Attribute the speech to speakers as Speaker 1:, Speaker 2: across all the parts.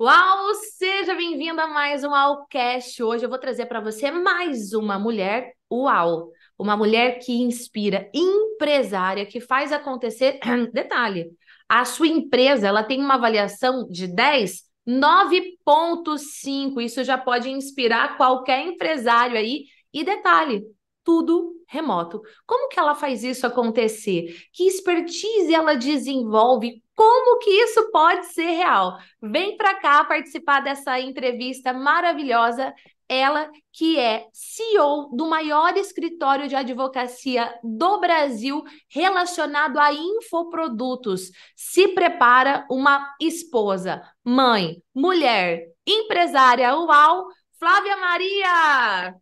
Speaker 1: Uau! Seja bem-vindo a mais um Alcast. Hoje eu vou trazer para você mais uma mulher uau. Uma mulher que inspira, empresária, que faz acontecer. Detalhe: a sua empresa ela tem uma avaliação de 10, 9,5. Isso já pode inspirar qualquer empresário aí. E detalhe: tudo remoto. Como que ela faz isso acontecer? Que expertise ela desenvolve? Como que isso pode ser real? Vem para cá participar dessa entrevista maravilhosa. Ela que é CEO do maior escritório de advocacia do Brasil relacionado a infoprodutos. Se prepara uma esposa, mãe, mulher, empresária. Uau! Flávia Maria!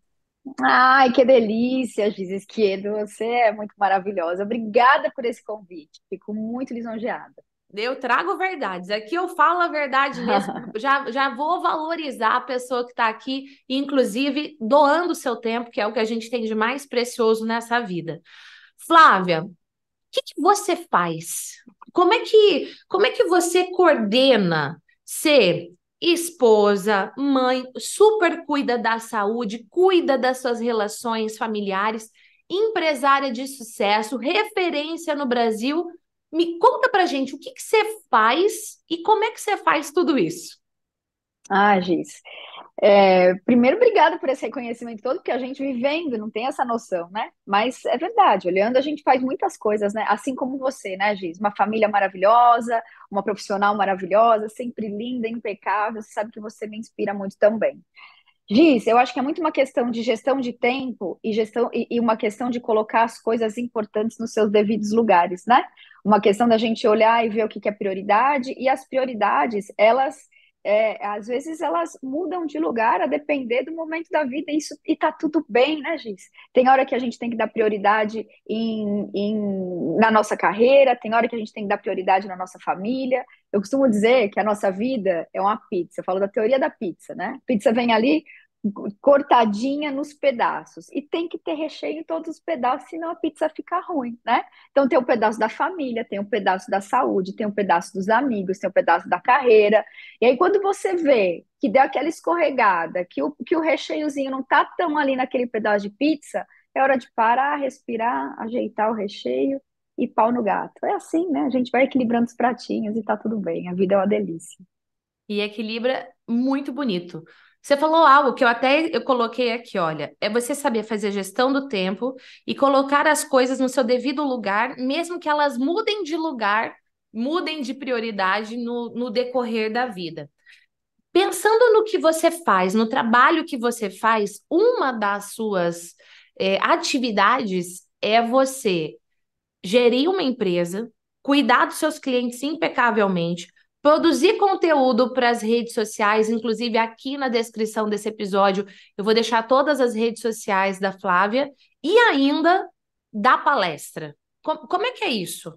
Speaker 2: Ai, que delícia, Giz Esquerdo. Você é muito maravilhosa. Obrigada por esse convite. Fico muito lisonjeada.
Speaker 1: Eu trago verdades. Aqui eu falo a verdade mesmo. já, já vou valorizar a pessoa que está aqui, inclusive doando o seu tempo, que é o que a gente tem de mais precioso nessa vida. Flávia, o que, que você faz? Como é que, como é que você coordena ser esposa, mãe, super cuida da saúde, cuida das suas relações familiares, empresária de sucesso, referência no Brasil. Me conta pra gente o que, que você faz e como é que você faz tudo isso.
Speaker 2: Ah, Giz, é, primeiro, obrigada por esse reconhecimento todo, porque a gente vivendo não tem essa noção, né? Mas é verdade, olhando, a gente faz muitas coisas, né? Assim como você, né, Giz? Uma família maravilhosa, uma profissional maravilhosa, sempre linda, impecável. Você sabe que você me inspira muito também. Giz, eu acho que é muito uma questão de gestão de tempo e gestão e, e uma questão de colocar as coisas importantes nos seus devidos lugares, né? Uma questão da gente olhar e ver o que, que é prioridade, e as prioridades, elas é, às vezes elas mudam de lugar a depender do momento da vida, e isso e tá tudo bem, né, Giz? Tem hora que a gente tem que dar prioridade em, em, na nossa carreira, tem hora que a gente tem que dar prioridade na nossa família. Eu costumo dizer que a nossa vida é uma pizza. Eu falo da teoria da pizza, né? Pizza vem ali, cortadinha nos pedaços. E tem que ter recheio em todos os pedaços, senão a pizza fica ruim, né? Então tem um pedaço da família, tem um pedaço da saúde, tem um pedaço dos amigos, tem um pedaço da carreira. E aí quando você vê que deu aquela escorregada, que o, que o recheiozinho não tá tão ali naquele pedaço de pizza, é hora de parar, respirar, ajeitar o recheio e pau no gato. É assim, né? A gente vai equilibrando os pratinhos e tá tudo bem. A vida é uma delícia.
Speaker 1: E equilibra muito bonito. Você falou algo que eu até eu coloquei aqui, olha, é você saber fazer gestão do tempo e colocar as coisas no seu devido lugar, mesmo que elas mudem de lugar, mudem de prioridade no, no decorrer da vida. Pensando no que você faz, no trabalho que você faz, uma das suas é, atividades é você gerir uma empresa, cuidar dos seus clientes impecavelmente, produzir conteúdo para as redes sociais, inclusive aqui na descrição desse episódio, eu vou deixar todas as redes sociais da Flávia e ainda da palestra. Como, como é que é isso?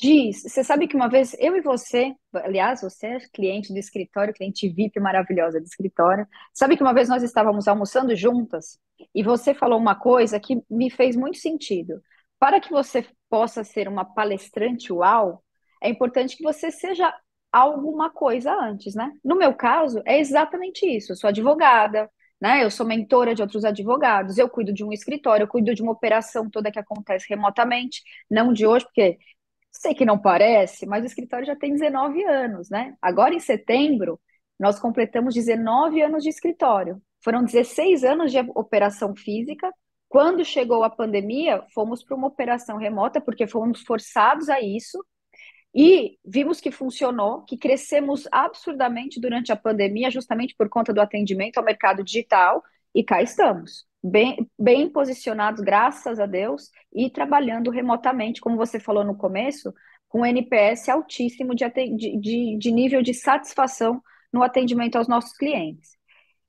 Speaker 2: Diz, você sabe que uma vez eu e você, aliás, você é cliente do escritório, cliente VIP maravilhosa do escritório, sabe que uma vez nós estávamos almoçando juntas e você falou uma coisa que me fez muito sentido. Para que você possa ser uma palestrante uau, é importante que você seja alguma coisa antes, né? No meu caso, é exatamente isso. Eu sou advogada, né? Eu sou mentora de outros advogados, eu cuido de um escritório, eu cuido de uma operação toda que acontece remotamente, não de hoje, porque sei que não parece, mas o escritório já tem 19 anos, né? Agora em setembro, nós completamos 19 anos de escritório. Foram 16 anos de operação física. Quando chegou a pandemia, fomos para uma operação remota, porque fomos forçados a isso, e vimos que funcionou, que crescemos absurdamente durante a pandemia, justamente por conta do atendimento ao mercado digital, e cá estamos, bem, bem posicionados, graças a Deus, e trabalhando remotamente, como você falou no começo, com NPS altíssimo de, de, de nível de satisfação no atendimento aos nossos clientes.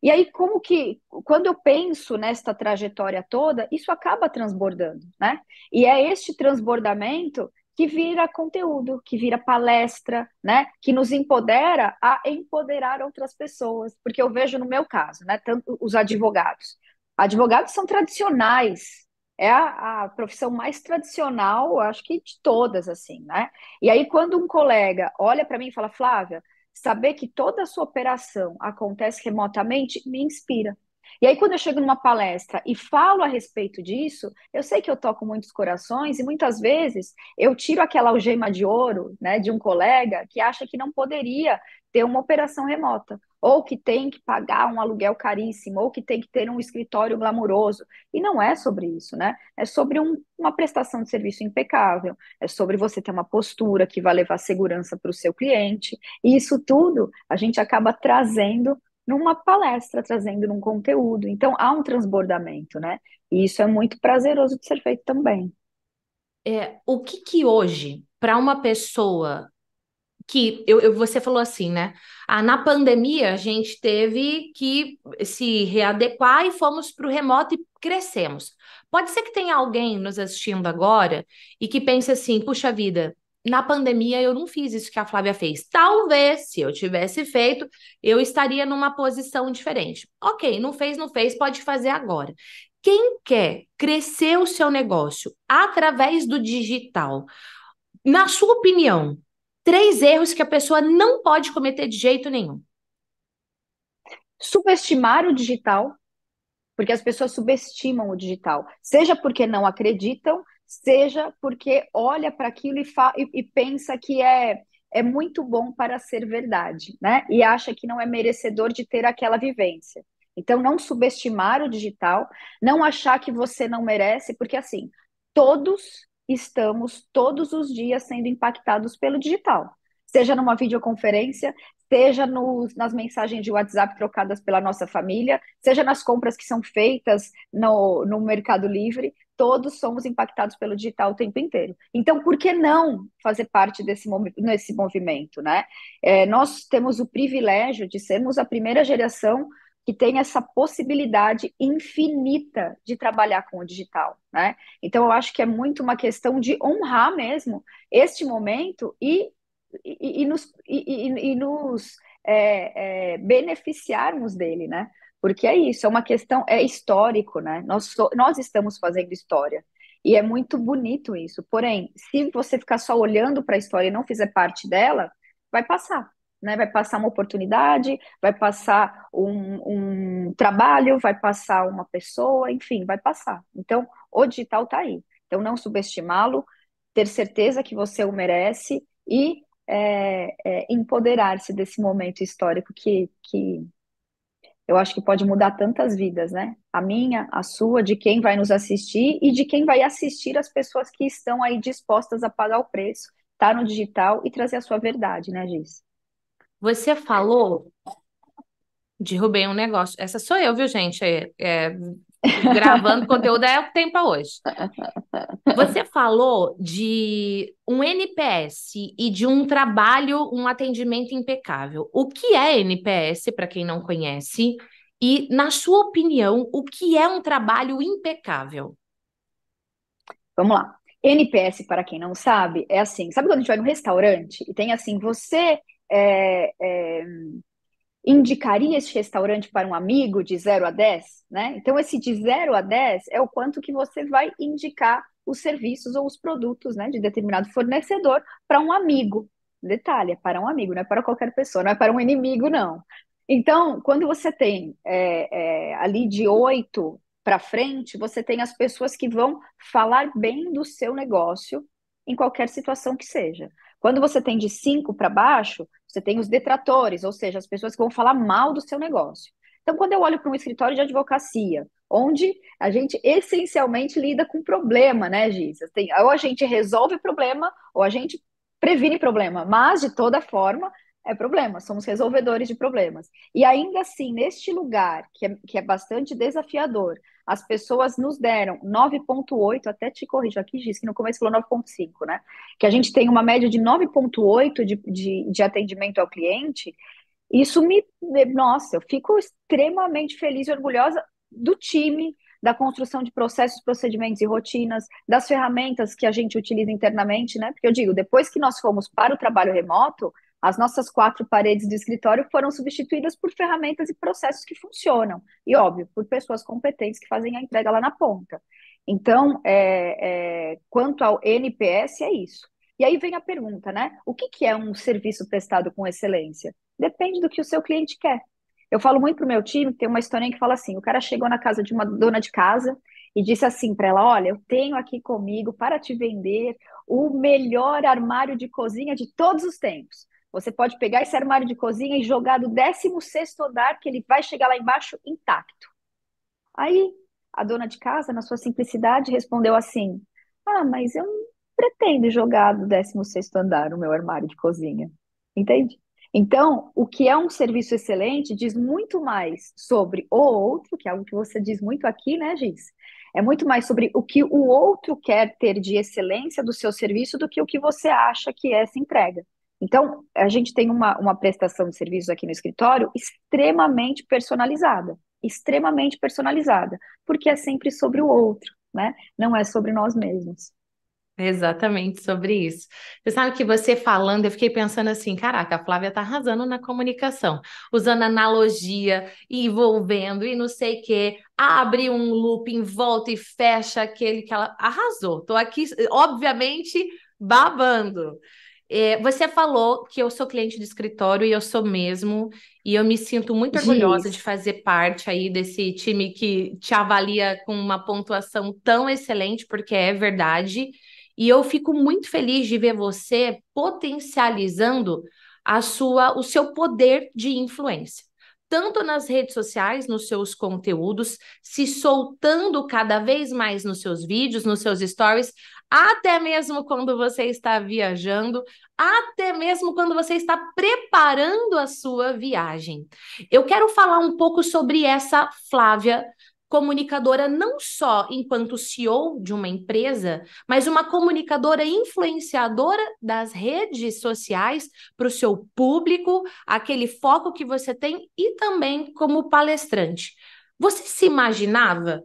Speaker 2: E aí, como que, quando eu penso nesta trajetória toda, isso acaba transbordando, né? E é este transbordamento que vira conteúdo, que vira palestra, né? Que nos empodera a empoderar outras pessoas. Porque eu vejo no meu caso, né? Tanto os advogados. Advogados são tradicionais, é a, a, profissão mais tradicional, acho que de todas, assim, né? E aí, quando um colega olha para mim e fala, Flávia, saber que toda a sua operação acontece remotamente me inspira. E aí, quando eu chego numa palestra e falo a respeito disso, eu sei que eu toco muitos corações e muitas vezes eu tiro aquela algema de ouro né, de um colega que acha que não poderia ter uma operação remota, ou que tem que pagar um aluguel caríssimo, ou que tem que ter um escritório glamuroso. E não é sobre isso, né? É sobre um, uma prestação de serviço impecável, é sobre você ter uma postura que vai levar segurança para o seu cliente. E isso tudo a gente acaba trazendo numa palestra, trazendo num conteúdo. Então, há um transbordamento, né? E isso é muito prazeroso de ser feito também.
Speaker 1: É, o que que hoje, para uma pessoa que eu, eu, você falou assim, né? Ah, na pandemia a gente teve que se readequar e fomos para o remoto e crescemos. Pode ser que tenha alguém nos assistindo agora e que pense assim: puxa vida, na pandemia eu não fiz isso que a Flávia fez. Talvez, se eu tivesse feito, eu estaria numa posição diferente. Ok, não fez, não fez, pode fazer agora. Quem quer crescer o seu negócio através do digital, na sua opinião, três erros que a pessoa não pode cometer de jeito nenhum.
Speaker 2: Subestimar o digital, porque as pessoas subestimam o digital, seja porque não acreditam, seja porque olha para aquilo e, e, e pensa que é é muito bom para ser verdade, né? E acha que não é merecedor de ter aquela vivência. Então, não subestimar o digital, não achar que você não merece, porque assim, todos estamos todos os dias sendo impactados pelo digital. Seja numa videoconferência, seja nos, nas mensagens de WhatsApp trocadas pela nossa família, seja nas compras que são feitas no, no Mercado Livre, todos somos impactados pelo digital o tempo inteiro. Então, por que não fazer parte desse, desse movimento, né? É, nós temos o privilégio de sermos a primeira geração que tem essa possibilidade infinita de trabalhar com o digital, né? Então eu acho que é muito uma questão de honrar mesmo este momento e, e, e nos, e, e nos é, é, beneficiarmos dele, né? Porque é isso, é uma questão, é histórico, né? Nós, so, nós estamos fazendo história. E é muito bonito isso. Porém, se você ficar só olhando para a história e não fizer parte dela, vai passar né? Vai passar uma oportunidade, vai passar um, um trabalho, vai passar uma pessoa, enfim, vai passar. Então, o digital está aí. Então, não subestimá-lo, ter certeza que você o merece e é, é, empoderar-se desse momento histórico que, que eu acho que pode mudar tantas vidas, né? A minha, a sua, de quem vai nos assistir e de quem vai assistir as pessoas que estão aí dispostas a pagar o preço, estar tá no digital e trazer a sua verdade, né, Giz?
Speaker 1: Você falou. Derrubei um negócio. Essa sou eu, viu, gente? É, é, gravando conteúdo é o que tem para hoje. Você falou de um NPS e de um trabalho, um atendimento impecável. O que é NPS, para quem não conhece? E, na sua opinião, o que é um trabalho impecável?
Speaker 2: Vamos lá. NPS, para quem não sabe, é assim: sabe quando a gente vai no restaurante e tem assim, você é, é, indicaria esse restaurante para um amigo de 0 a 10, né? Então, esse de 0 a 10 é o quanto que você vai indicar os serviços ou os produtos né, de determinado fornecedor para um amigo. Detalhe, é para um amigo, não é para qualquer pessoa, não é para um inimigo, não. Então, quando você tem é, é, ali de 8 para frente, você tem as pessoas que vão falar bem do seu negócio em qualquer situação que seja. Quando você tem de 5 para baixo, você tem os detratores, ou seja, as pessoas que vão falar mal do seu negócio. Então, quando eu olho para um escritório de advocacia, onde a gente essencialmente lida com problema, né, Giz? Tem, ou a gente resolve problema, ou a gente previne problema, mas de toda forma é problema, somos resolvedores de problemas. E ainda assim, neste lugar, que é, que é bastante desafiador, as pessoas nos deram 9,8, até te corrijo aqui, Giz, que no começo falou 9,5, né? Que a gente tem uma média de 9,8 de, de, de atendimento ao cliente. Isso me. Nossa, eu fico extremamente feliz e orgulhosa do time, da construção de processos, procedimentos e rotinas, das ferramentas que a gente utiliza internamente, né? Porque eu digo, depois que nós fomos para o trabalho remoto, as nossas quatro paredes do escritório foram substituídas por ferramentas e processos que funcionam. E, óbvio, por pessoas competentes que fazem a entrega lá na ponta. Então, é, é, quanto ao NPS, é isso. E aí vem a pergunta, né? O que, que é um serviço prestado com excelência? Depende do que o seu cliente quer. Eu falo muito pro meu time, tem uma historinha que fala assim: o cara chegou na casa de uma dona de casa e disse assim para ela: Olha, eu tenho aqui comigo para te vender o melhor armário de cozinha de todos os tempos. Você pode pegar esse armário de cozinha e jogar do 16 andar, que ele vai chegar lá embaixo intacto. Aí a dona de casa, na sua simplicidade, respondeu assim: Ah, mas eu não pretendo jogar do 16 andar o meu armário de cozinha. Entende? Então, o que é um serviço excelente diz muito mais sobre o outro, que é algo que você diz muito aqui, né, Giz? É muito mais sobre o que o outro quer ter de excelência do seu serviço do que o que você acha que é essa entrega. Então, a gente tem uma, uma prestação de serviços aqui no escritório extremamente personalizada extremamente personalizada, porque é sempre sobre o outro, né? Não é sobre nós mesmos.
Speaker 1: Exatamente sobre isso. Você sabe que você falando, eu fiquei pensando assim: caraca, a Flávia tá arrasando na comunicação, usando analogia, envolvendo e não sei o quê, abre um looping, volta e fecha aquele que ela arrasou. Tô aqui, obviamente, babando. É, você falou que eu sou cliente de escritório e eu sou mesmo, e eu me sinto muito orgulhosa de fazer parte aí desse time que te avalia com uma pontuação tão excelente, porque é verdade. E eu fico muito feliz de ver você potencializando a sua, o seu poder de influência. Tanto nas redes sociais, nos seus conteúdos, se soltando cada vez mais nos seus vídeos, nos seus stories, até mesmo quando você está viajando, até mesmo quando você está preparando a sua viagem. Eu quero falar um pouco sobre essa Flávia comunicadora não só enquanto CEO de uma empresa, mas uma comunicadora influenciadora das redes sociais para o seu público, aquele foco que você tem e também como palestrante. Você se imaginava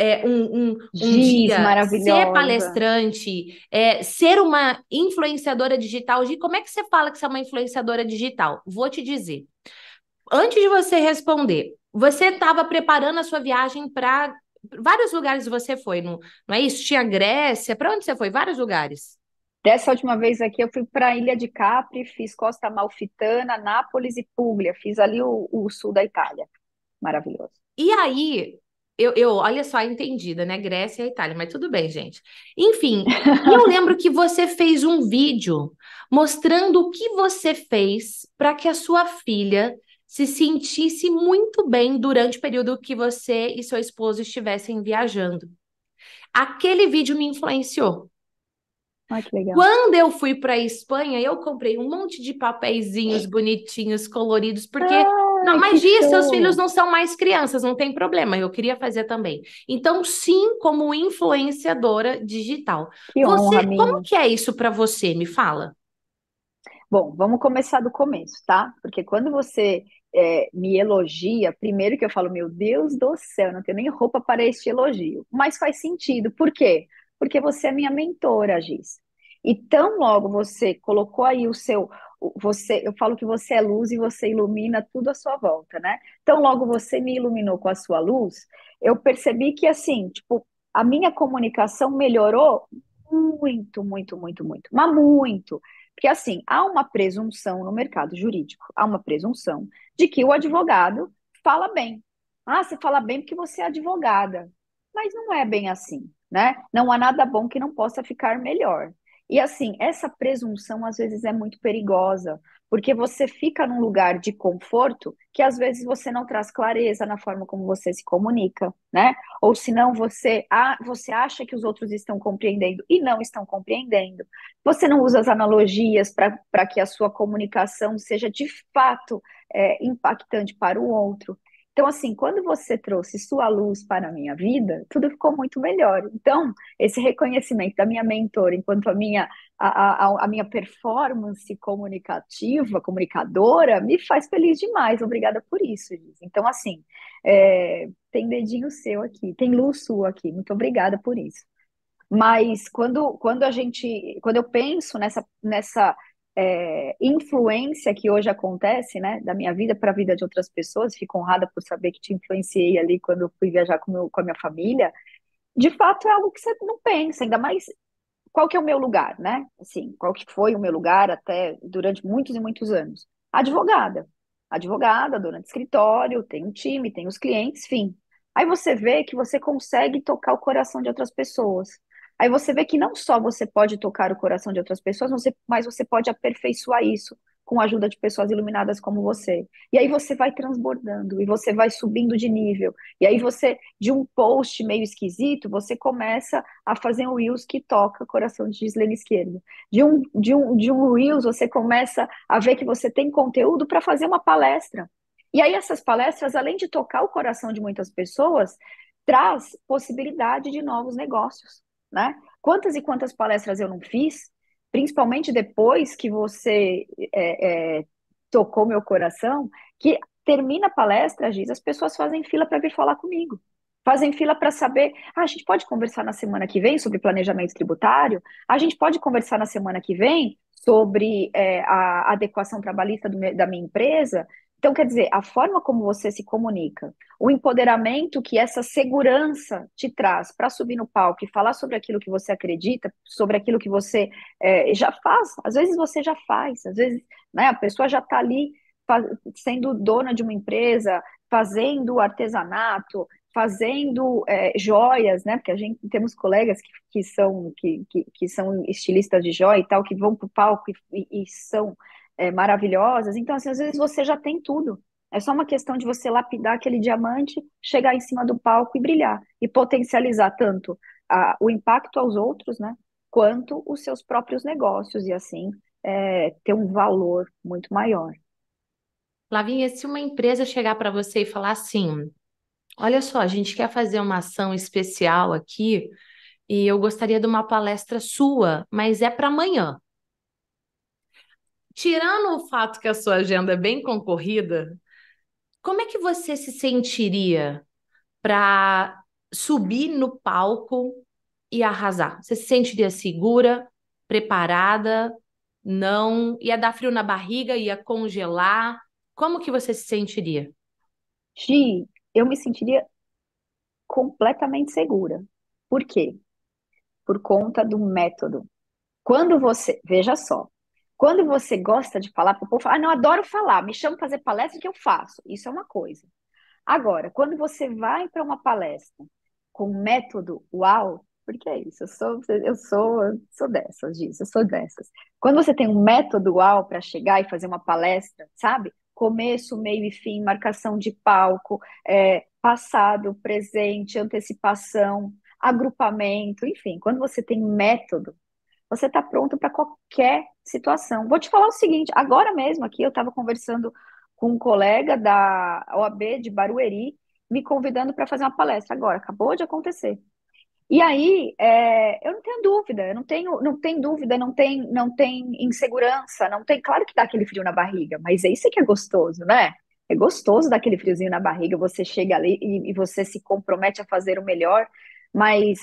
Speaker 1: é, um, um, um dia ser palestrante, é, ser uma influenciadora digital. Como é que você fala que você é uma influenciadora digital? Vou te dizer. Antes de você responder, você estava preparando a sua viagem para vários lugares você foi, não, não é isso? Tinha Grécia, para onde você foi? Vários lugares.
Speaker 2: Dessa última vez aqui, eu fui para a Ilha de Capri, fiz Costa Amalfitana, Nápoles e Puglia, fiz ali o, o sul da Itália. Maravilhoso.
Speaker 1: E aí, eu, eu, olha só, entendida, né? Grécia e Itália, mas tudo bem, gente. Enfim, eu lembro que você fez um vídeo mostrando o que você fez para que a sua filha se sentisse muito bem durante o período que você e seu esposo estivessem viajando. Aquele vídeo me influenciou.
Speaker 2: Ai, que legal.
Speaker 1: Quando eu fui para a Espanha, eu comprei um monte de papeizinhos bonitinhos, coloridos, porque ah, não, mas diz, seus filhos não são mais crianças, não tem problema. Eu queria fazer também. Então, sim, como influenciadora digital.
Speaker 2: Que
Speaker 1: você,
Speaker 2: honra,
Speaker 1: como que é isso para você? Me fala.
Speaker 2: Bom, vamos começar do começo, tá? Porque quando você é, me elogia, primeiro que eu falo, meu Deus do céu, não tenho nem roupa para este elogio. Mas faz sentido. Por quê? Porque você é minha mentora, Giz. E tão logo você colocou aí o seu, você, eu falo que você é luz e você ilumina tudo à sua volta, né? Tão logo você me iluminou com a sua luz, eu percebi que assim, tipo, a minha comunicação melhorou muito, muito, muito, muito, mas muito. Porque, assim, há uma presunção no mercado jurídico, há uma presunção de que o advogado fala bem. Ah, você fala bem porque você é advogada. Mas não é bem assim, né? Não há nada bom que não possa ficar melhor. E assim, essa presunção às vezes é muito perigosa, porque você fica num lugar de conforto que às vezes você não traz clareza na forma como você se comunica, né? Ou senão você, ah, você acha que os outros estão compreendendo e não estão compreendendo. Você não usa as analogias para que a sua comunicação seja de fato é, impactante para o outro. Então, assim, quando você trouxe sua luz para a minha vida, tudo ficou muito melhor. Então, esse reconhecimento da minha mentora, enquanto a minha, a, a, a minha performance comunicativa, comunicadora, me faz feliz demais. Obrigada por isso, Liz. Então, assim, é, tem dedinho seu aqui, tem luz sua aqui. Muito obrigada por isso. Mas quando, quando a gente, quando eu penso nessa, nessa é, influência que hoje acontece, né, da minha vida para a vida de outras pessoas, fico honrada por saber que te influenciei ali quando eu fui viajar com, meu, com a minha família, de fato é algo que você não pensa, ainda mais qual que é o meu lugar, né, assim, qual que foi o meu lugar até durante muitos e muitos anos. advogada. Advogada, dona de escritório, tem um time, tem os clientes, enfim. Aí você vê que você consegue tocar o coração de outras pessoas. Aí você vê que não só você pode tocar o coração de outras pessoas, mas você pode aperfeiçoar isso com a ajuda de pessoas iluminadas como você. E aí você vai transbordando, e você vai subindo de nível. E aí você, de um post meio esquisito, você começa a fazer um Reels que toca o coração de Gislene Esquerda. De um, de, um, de um Reels, você começa a ver que você tem conteúdo para fazer uma palestra. E aí essas palestras, além de tocar o coração de muitas pessoas, traz possibilidade de novos negócios, né? Quantas e quantas palestras eu não fiz principalmente depois que você é, é, tocou meu coração, que termina a palestra, Giz, as pessoas fazem fila para vir falar comigo. Fazem fila para saber, ah, a gente pode conversar na semana que vem sobre planejamento tributário? A gente pode conversar na semana que vem sobre é, a adequação trabalhista do, da minha empresa? Então, quer dizer, a forma como você se comunica, o empoderamento que essa segurança te traz para subir no palco e falar sobre aquilo que você acredita, sobre aquilo que você é, já faz. Às vezes você já faz, às vezes né, a pessoa já está ali faz, sendo dona de uma empresa, fazendo artesanato, fazendo é, joias, né? Porque a gente temos colegas que, que são que, que, que, são estilistas de joia e tal, que vão para o palco e, e, e são é, maravilhosas. Então, assim, às vezes você já tem tudo. É só uma questão de você lapidar aquele diamante, chegar em cima do palco e brilhar. E potencializar tanto a, o impacto aos outros, né? Quanto os seus próprios negócios. E assim, é, ter um valor muito maior.
Speaker 1: Lavinha, se uma empresa chegar para você e falar assim: olha só, a gente quer fazer uma ação especial aqui e eu gostaria de uma palestra sua, mas é para amanhã tirando o fato que a sua agenda é bem concorrida, como é que você se sentiria para subir no palco e arrasar? Você se sentiria segura, preparada? Não? Ia dar frio na barriga? Ia congelar? Como que você se sentiria?
Speaker 2: Gi, eu me sentiria completamente segura. Por quê? Por conta do método. Quando você, veja só, quando você gosta de falar para o povo, ah, não, adoro falar, me chama para fazer palestra que eu faço. Isso é uma coisa. Agora, quando você vai para uma palestra com método uau, porque é isso, eu sou, eu sou, sou dessas, disso, eu sou dessas. Quando você tem um método uau para chegar e fazer uma palestra, sabe? Começo, meio e fim, marcação de palco, é, passado, presente, antecipação, agrupamento, enfim, quando você tem método, você está pronto para qualquer situação. Vou te falar o seguinte: agora mesmo aqui eu estava conversando com um colega da OAB de Barueri, me convidando para fazer uma palestra agora, acabou de acontecer. E aí, é, eu não tenho dúvida, eu não tenho, não tem dúvida, não tem, não tem insegurança, não tem. Claro que dá aquele frio na barriga, mas é isso que é gostoso, né? É gostoso daquele friozinho na barriga, você chega ali e, e você se compromete a fazer o melhor, mas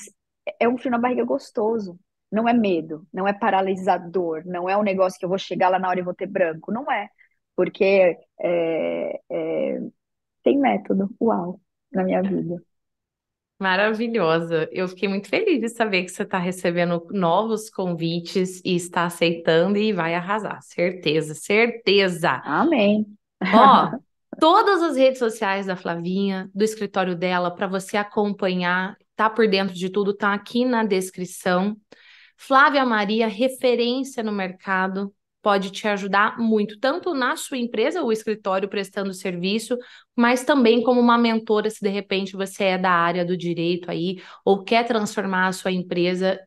Speaker 2: é um frio na barriga gostoso não é medo, não é paralisador, não é um negócio que eu vou chegar lá na hora e vou ter branco, não é, porque é, é, tem método, uau, na minha vida.
Speaker 1: Maravilhosa. Eu fiquei muito feliz de saber que você está recebendo novos convites e está aceitando e vai arrasar. Certeza, certeza.
Speaker 2: Amém.
Speaker 1: Ó, todas as redes sociais da Flavinha, do escritório dela, para você acompanhar, tá por dentro de tudo, tá aqui na descrição. Flávia Maria, referência no mercado, pode te ajudar muito, tanto na sua empresa, o escritório prestando serviço, mas também como uma mentora, se de repente você é da área do direito aí, ou quer transformar a sua empresa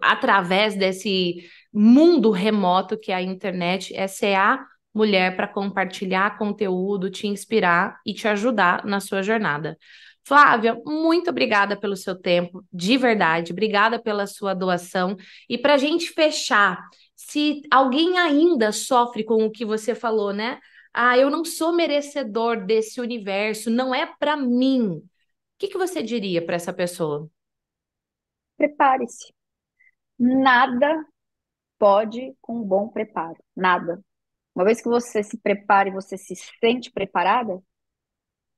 Speaker 1: através desse mundo remoto que é a internet, essa é a mulher para compartilhar conteúdo, te inspirar e te ajudar na sua jornada. Flávia, muito obrigada pelo seu tempo, de verdade, obrigada pela sua doação. E para a gente fechar, se alguém ainda sofre com o que você falou, né? Ah, eu não sou merecedor desse universo, não é para mim. O que, que você diria para essa pessoa?
Speaker 2: Prepare-se. Nada pode com um bom preparo. Nada. Uma vez que você se prepare, você se sente preparada,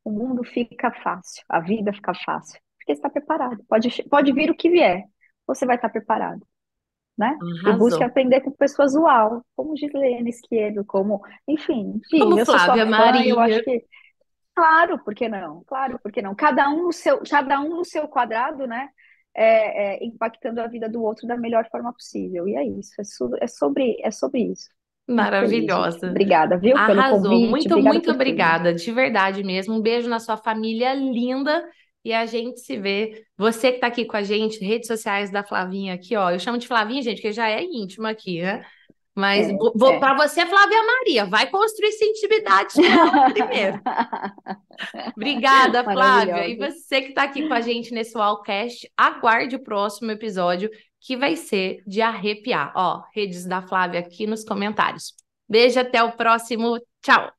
Speaker 2: o mundo fica fácil, a vida fica fácil, porque está preparado. Pode, pode vir o que vier, você vai estar preparado. né? Arrasou. E busque aprender com pessoas uau, como Gislene Esquerdo, como, enfim, enfim
Speaker 1: como eu Flávia Maria.
Speaker 2: eu acho que claro, por que não? Claro, por que não? Cada um no seu, cada um no seu quadrado, né? É, é, impactando a vida do outro da melhor forma possível. E é isso, é, é sobre, é sobre isso.
Speaker 1: Maravilhosa.
Speaker 2: Obrigada, viu?
Speaker 1: Arrasou.
Speaker 2: Pelo convite.
Speaker 1: Muito,
Speaker 2: Obrigada
Speaker 1: muito obrigada, tudo. de verdade mesmo. Um beijo na sua família linda e a gente se vê. Você que está aqui com a gente, redes sociais da Flavinha aqui, ó. Eu chamo de Flavinha, gente, porque já é íntima aqui, né? Mas é, é. para você, Flávia Maria, vai construir essa intimidade primeiro. Obrigada, Flávia. E você que está aqui com a gente nesse Wallcast, aguarde o próximo episódio, que vai ser de arrepiar. Ó, redes da Flávia aqui nos comentários. Beijo, até o próximo. Tchau.